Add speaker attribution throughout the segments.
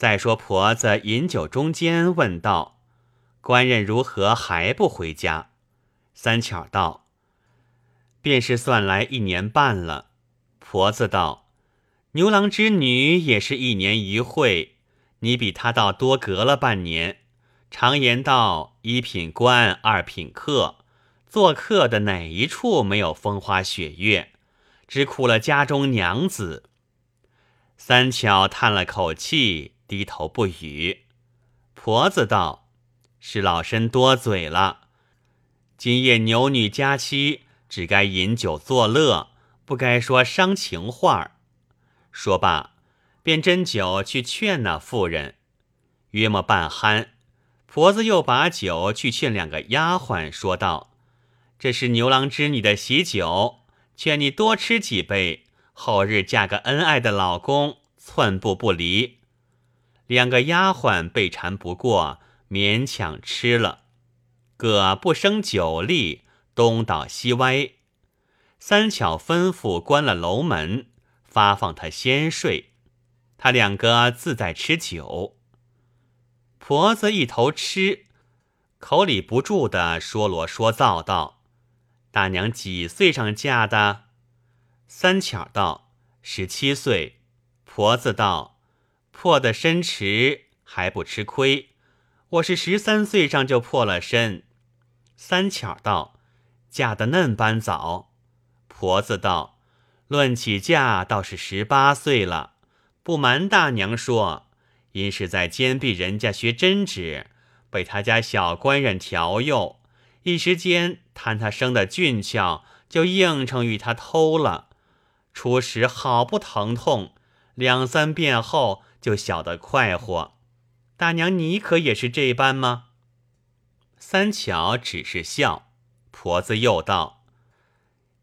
Speaker 1: 再说婆子饮酒中间问道：“官人如何还不回家？”三巧道：“便是算来一年半了。”婆子道：“牛郎织女也是一年一会，你比他倒多隔了半年。常言道：一品官，二品客。做客的哪一处没有风花雪月？只苦了家中娘子。”三巧叹了口气，低头不语。婆子道：“是老身多嘴了。今夜牛女佳期，只该饮酒作乐，不该说伤情话。”说罢，便斟酒去劝那妇人。约莫半酣，婆子又把酒去劝两个丫鬟，说道：“这是牛郎织女的喜酒，劝你多吃几杯。”后日嫁个恩爱的老公，寸步不离。两个丫鬟被缠不过，勉强吃了，各不生酒力，东倒西歪。三巧吩咐关了楼门，发放他先睡，他两个自在吃酒。婆子一头吃，口里不住的说罗说造道：“大娘几岁上嫁的？”三巧道：“十七岁。”婆子道：“破的身迟还不吃亏，我是十三岁上就破了身。”三巧道：“嫁的嫩般早。”婆子道：“论起嫁倒是十八岁了。不瞒大娘说，因是在监壁人家学针指，被他家小官人调诱，一时间贪他生的俊俏，就应承与他偷了。”初时好不疼痛，两三遍后就晓得快活。大娘，你可也是这般吗？三巧只是笑。婆子又道：“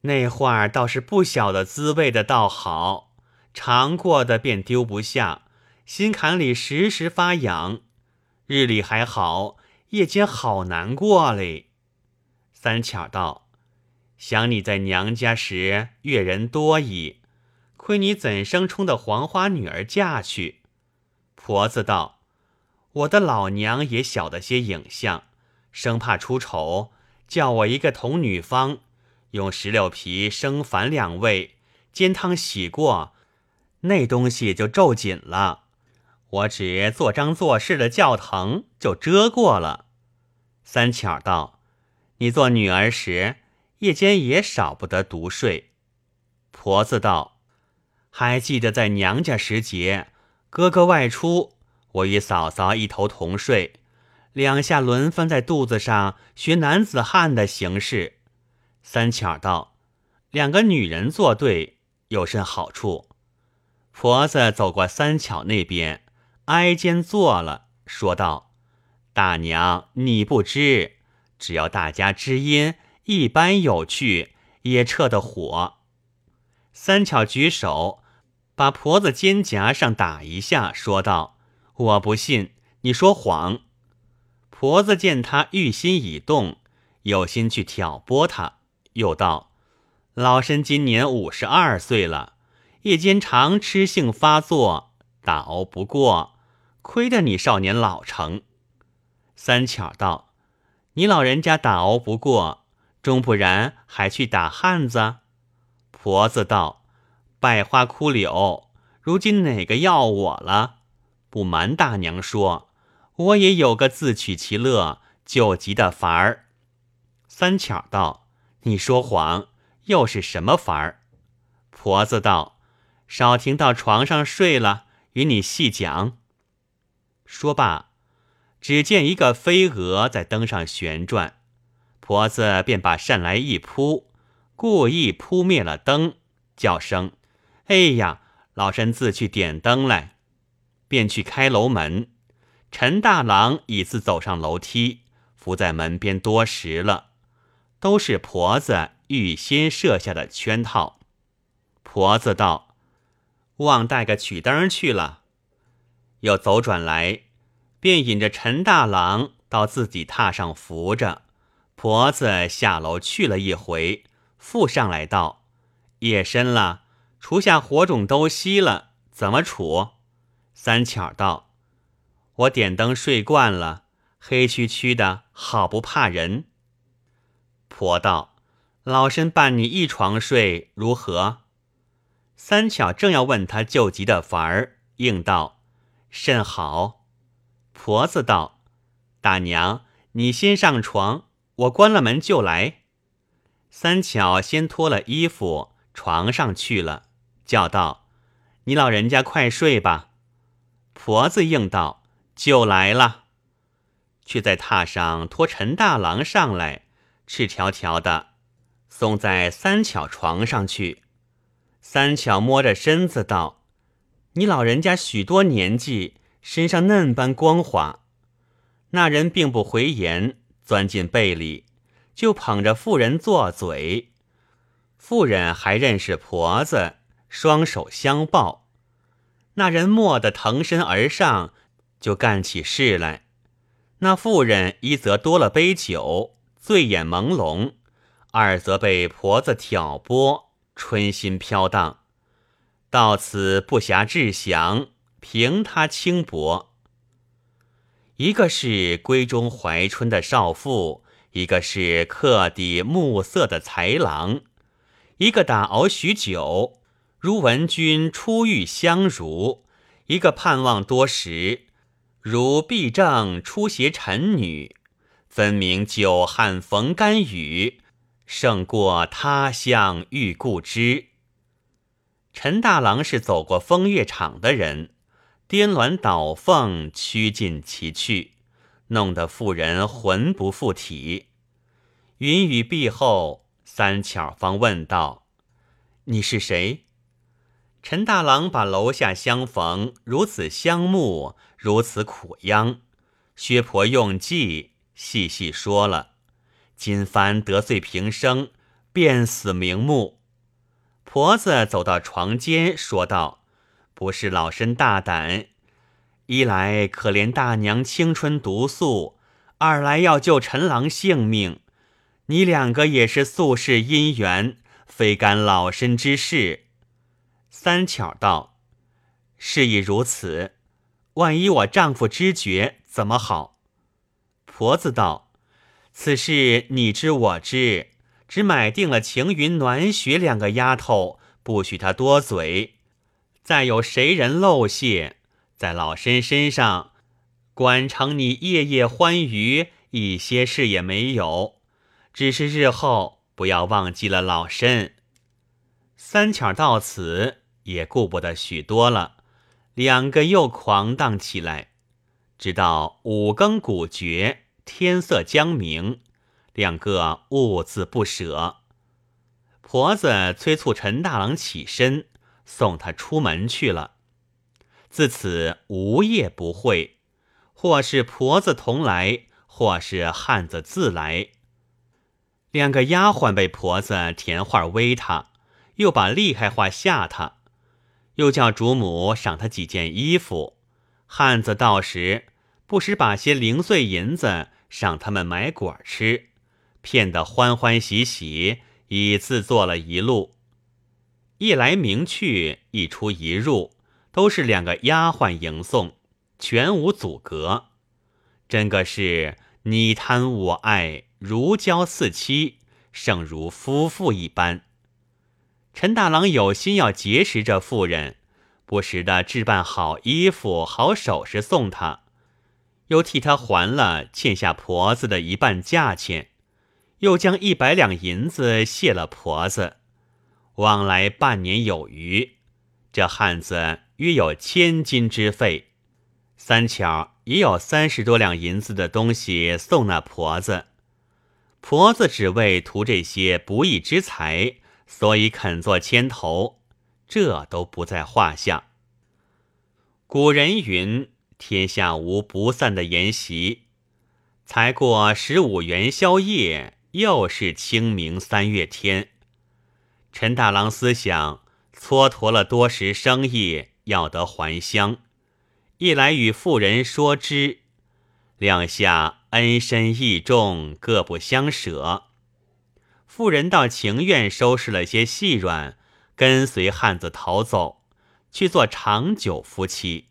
Speaker 1: 那话倒是不晓得滋味的，倒好，尝过的便丢不下，心坎里时时发痒。日里还好，夜间好难过嘞。”三巧道。想你在娘家时，阅人多矣，亏你怎生冲的黄花女儿嫁去？婆子道：“我的老娘也晓得些影像，生怕出丑，叫我一个童女方，用石榴皮生反两味，煎汤洗过，那东西就皱紧了。我只做张做事的教疼，就遮过了。”三巧道：“你做女儿时。”夜间也少不得独睡。婆子道：“还记得在娘家时节，哥哥外出，我与嫂嫂一头同睡，两下轮番在肚子上学男子汉的形式。”三巧道：“两个女人作对有甚好处？”婆子走过三巧那边，挨肩坐了，说道：“大娘，你不知，只要大家知音。”一般有趣，也撤得火。三巧举手，把婆子肩胛上打一下，说道：“我不信，你说谎。”婆子见他欲心已动，有心去挑拨他，又道：“老身今年五十二岁了，夜间常吃性发作，打熬不过，亏得你少年老成。”三巧道：“你老人家打熬不过。”终不然，还去打汉子？婆子道：“百花枯柳，如今哪个要我了？不瞒大娘说，我也有个自取其乐、救急的法儿。”三巧道：“你说谎，又是什么法儿？”婆子道：“少停到床上睡了，与你细讲。”说罢，只见一个飞蛾在灯上旋转。婆子便把扇来一扑，故意扑灭了灯，叫声：“哎呀！”老身自去点灯来，便去开楼门。陈大郎已自走上楼梯，伏在门边多时了，都是婆子预先设下的圈套。婆子道：“忘带个取灯去了。”又走转来，便引着陈大郎到自己榻上扶着。婆子下楼去了一回，复上来道：“夜深了，厨下火种都熄了，怎么处？”三巧道：“我点灯睡惯了，黑黢黢的，好不怕人。婆道：“老身伴你一床睡如何？”三巧正要问他救急的法儿，应道：“甚好。”婆子道：“大娘，你先上床，我关了门就来。”三巧先脱了衣服，床上去了，叫道：“你老人家快睡吧。”婆子应道：“就来了。”却在榻上拖陈大郎上来，赤条条的送在三巧床上去。三巧摸着身子道：“你老人家许多年纪，身上嫩般光滑。”那人并不回言，钻进被里，就捧着妇人做嘴。妇人还认识婆子，双手相抱。那人蓦地腾身而上，就干起事来。那妇人一则多了杯酒，醉眼朦胧；二则被婆子挑拨。春心飘荡，到此不暇志祥，凭他轻薄。一个是闺中怀春的少妇，一个是客底暮色的才郎，一个打熬许久，如闻君初遇相如；一个盼望多时，如必正初携臣女。分明久旱逢甘雨。胜过他乡遇故知。陈大郎是走过风月场的人，颠鸾倒凤，曲尽其趣，弄得妇人魂不附体。云雨毕后，三巧方问道：“你是谁？”陈大郎把楼下相逢如此相慕，如此苦央，薛婆用计细细说了。金帆得罪平生，便死瞑目。婆子走到床间，说道：“不是老身大胆，一来可怜大娘青春毒素，二来要救陈郎性命。你两个也是宿世姻缘，非干老身之事。”三巧道：“事已如此，万一我丈夫知觉，怎么好？”婆子道。此事你知我知，只买定了晴云、暖雪两个丫头，不许她多嘴。再有谁人漏泄，在老身身上，管成你夜夜欢愉，一些事也没有。只是日后不要忘记了老身。三巧到此也顾不得许多了，两个又狂荡起来，直到五更鼓绝。天色将明，两个兀自不舍。婆子催促陈大郎起身，送他出门去了。自此无夜不会，或是婆子同来，或是汉子自来。两个丫鬟被婆子甜话威他，又把厉害话吓他，又叫主母赏他几件衣服。汉子到时，不时把些零碎银子。赏他们买果吃，骗得欢欢喜喜，已自做了一路。一来明去，一出一入，都是两个丫鬟迎送，全无阻隔。真个是你贪我爱，如胶似漆，胜如夫妇一般。陈大郎有心要结识这妇人，不时的置办好衣服、好首饰送她。又替他还了欠下婆子的一半价钱，又将一百两银子谢了婆子，往来半年有余。这汉子约有千金之费，三巧也有三十多两银子的东西送那婆子。婆子只为图这些不义之财，所以肯做牵头，这都不在话下。古人云。天下无不散的筵席，才过十五元宵夜，又是清明三月天。陈大郎思想蹉跎了多时生意，要得还乡，一来与妇人说之，两下恩深义重，各不相舍。妇人倒情愿收拾了些细软，跟随汉子逃走，去做长久夫妻。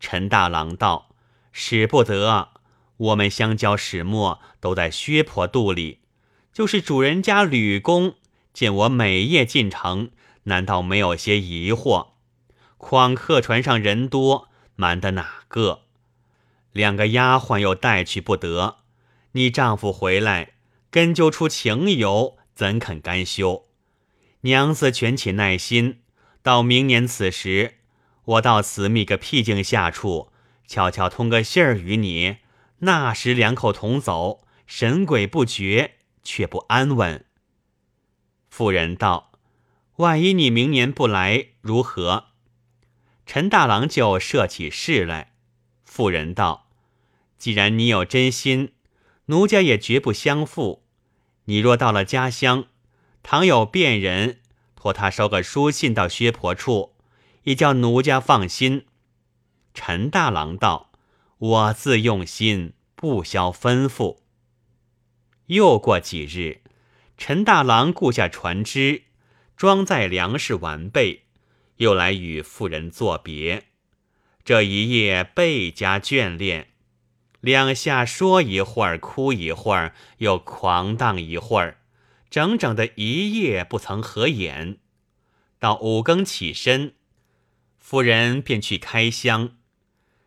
Speaker 1: 陈大郎道：“使不得。我们相交始末都在薛婆肚里，就是主人家吕公见我每夜进城，难道没有些疑惑？况客船上人多，瞒得哪个？两个丫鬟又带去不得。你丈夫回来，根究出情由，怎肯甘休？娘子全且耐心，到明年此时，我到此觅个僻静下处，悄悄通个信儿与你。那时两口同走，神鬼不觉，却不安稳。妇人道：“万一你明年不来，如何？”陈大郎就设起事来。妇人道：“既然你有真心，奴家也绝不相负。你若到了家乡，倘有便人，托他捎个书信到薛婆处，也叫奴家放心。”陈大郎道。我自用心，不消吩咐。又过几日，陈大郎雇下船只，装载粮食完备，又来与妇人作别。这一夜倍加眷恋，两下说一会儿，哭一会儿，又狂荡一会儿，整整的一夜不曾合眼。到五更起身，夫人便去开箱。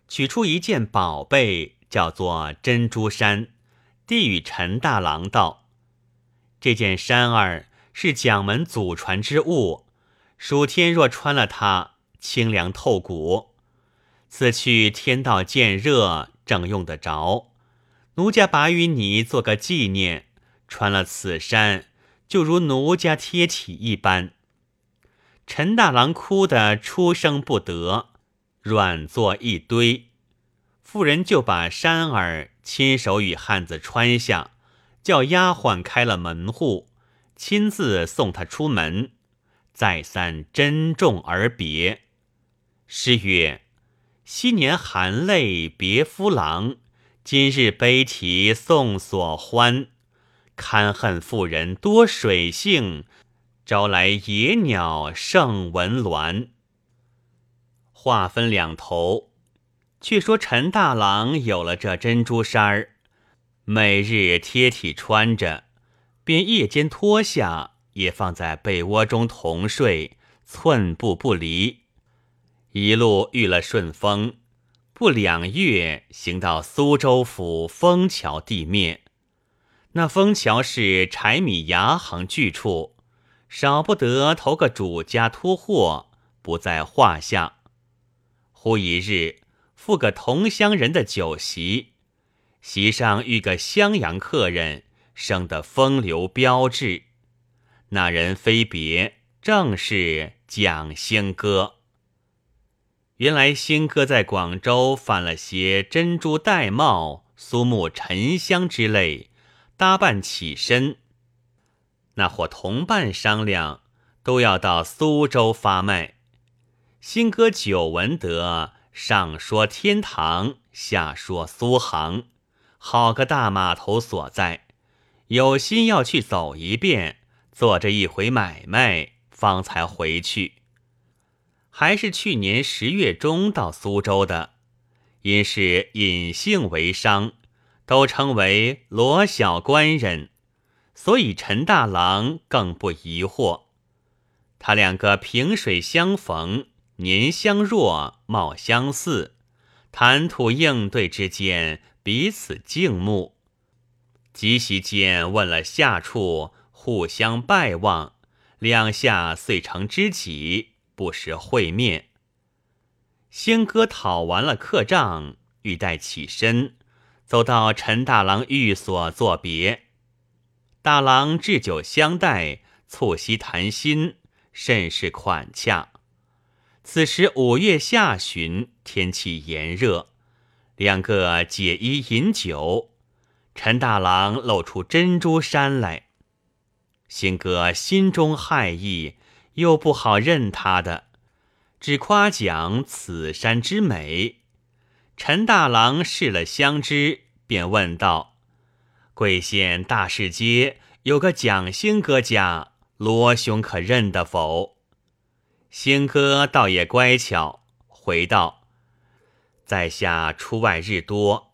Speaker 1: 取出一件宝贝，叫做珍珠衫，递与陈大郎道：“这件衫儿是蒋门祖传之物，暑天若穿了它，清凉透骨；此去天道渐热，正用得着。奴家把与你做个纪念，穿了此衫，就如奴家贴体一般。”陈大郎哭得出声不得。软作一堆，妇人就把衫儿亲手与汉子穿下，叫丫鬟开了门户，亲自送他出门，再三珍重而别。诗曰：“昔年含泪别夫郎，今日悲啼送所欢。堪恨妇人多水性，招来野鸟胜文鸾。”话分两头，却说陈大郎有了这珍珠衫儿，每日贴体穿着，便夜间脱下，也放在被窝中同睡，寸步不离。一路遇了顺风，不两月，行到苏州府枫桥地面。那枫桥是柴米牙行聚处，少不得投个主家托货，不在话下。忽一日，赴个同乡人的酒席，席上遇个襄阳客人，生得风流标致。那人非别，正是蒋兴哥。原来兴哥在广州贩了些珍珠玳瑁、苏木沉香之类，搭伴起身。那伙同伴商量，都要到苏州发卖。新哥久闻得上说天堂，下说苏杭，好个大码头所在，有心要去走一遍，做这一回买卖，方才回去。还是去年十月中到苏州的，因是隐姓为商，都称为罗小官人，所以陈大郎更不疑惑。他两个萍水相逢。年相若，貌相似，谈吐应对之间，彼此敬慕。即席间问了下处，互相拜望，两下遂成知己，不时会面。仙哥讨完了客账，欲待起身，走到陈大郎寓所作别。大郎置酒相待，促膝谈心，甚是款洽。此时五月下旬，天气炎热，两个解衣饮酒。陈大郎露出珍珠衫来，新哥心中害意，又不好认他的，只夸奖此山之美。陈大郎试了香枝，便问道：“贵县大市街有个蒋兴哥家，罗兄可认得否？”星哥倒也乖巧，回道：“在下出外日多，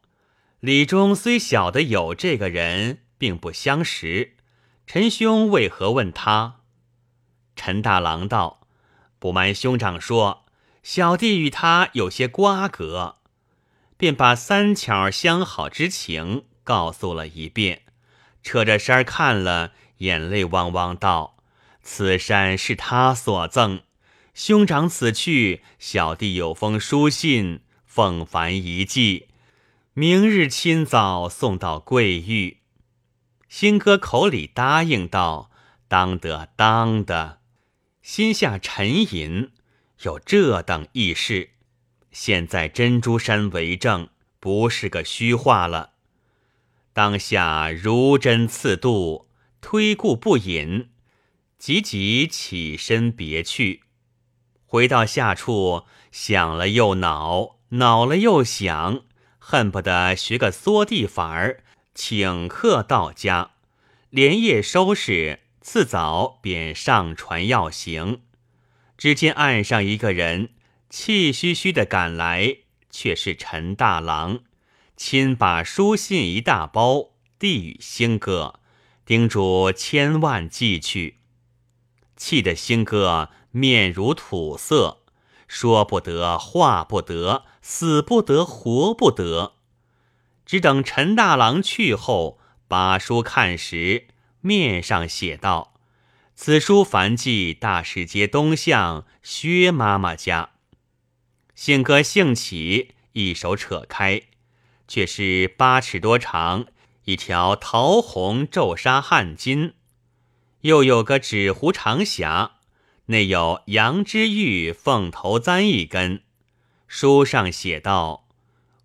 Speaker 1: 李中虽晓得有这个人，并不相识。陈兄为何问他？陈大郎道：“不瞒兄长说，小弟与他有些瓜葛。”便把三巧相好之情告诉了一遍，扯着衫看了，眼泪汪汪道：“此山是他所赠，兄长此去，小弟有封书信，奉凡一寄，明日清早送到贵玉。”新哥口里答应道：“当得，当得。”心下沉吟，有这等义事。现在珍珠山为证，不是个虚话了。当下如针刺肚，推顾不饮，急急起身别去。回到下处，想了又恼，恼了又想，恨不得学个缩地法儿，请客到家，连夜收拾，次早便上船要行。只见岸上一个人。气吁吁的赶来，却是陈大郎，亲把书信一大包递与兴哥，叮嘱千万寄去。气得兴哥面如土色，说不得，话不得，死不得，活不得。只等陈大郎去后，把书看时，面上写道：“此书凡寄大市街东巷薛妈妈家。”信哥兴起，一手扯开，却是八尺多长一条桃红皱纱汗巾，又有个纸糊长匣，内有羊脂玉凤头簪一根。书上写道：“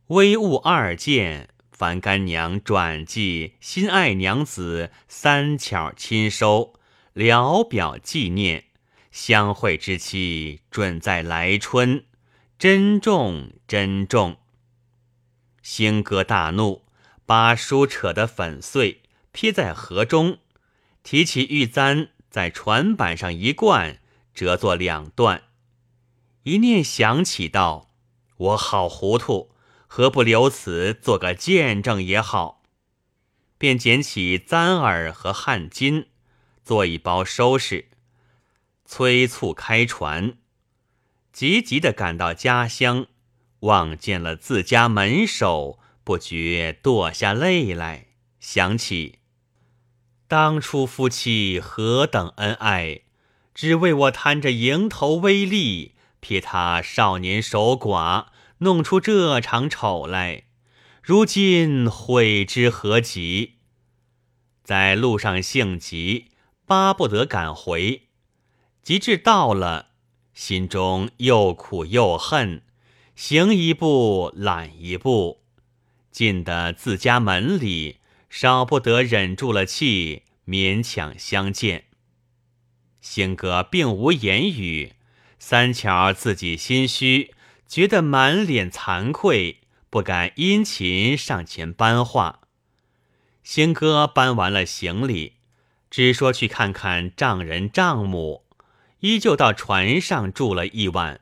Speaker 1: 微物二件，凡干娘转寄心爱娘子三巧亲收，聊表纪念。相会之期，准在来春。”珍重，珍重！兴哥大怒，把书扯得粉碎，撇在河中，提起玉簪，在船板上一灌，折作两段。一念想起，道：“我好糊涂，何不留此做个见证也好？”便捡起簪儿和汗巾，做一包收拾，催促开船。急急的赶到家乡，望见了自家门首，不觉堕下泪来。想起当初夫妻何等恩爱，只为我贪着蝇头微利，撇他少年守寡，弄出这场丑来。如今悔之何及？在路上性急，巴不得赶回，及至到了。心中又苦又恨，行一步懒一步，进得自家门里，少不得忍住了气，勉强相见。兴哥并无言语，三巧自己心虚，觉得满脸惭愧，不敢殷勤上前搬话。兴哥搬完了行李，只说去看看丈人丈母。依旧到船上住了一晚，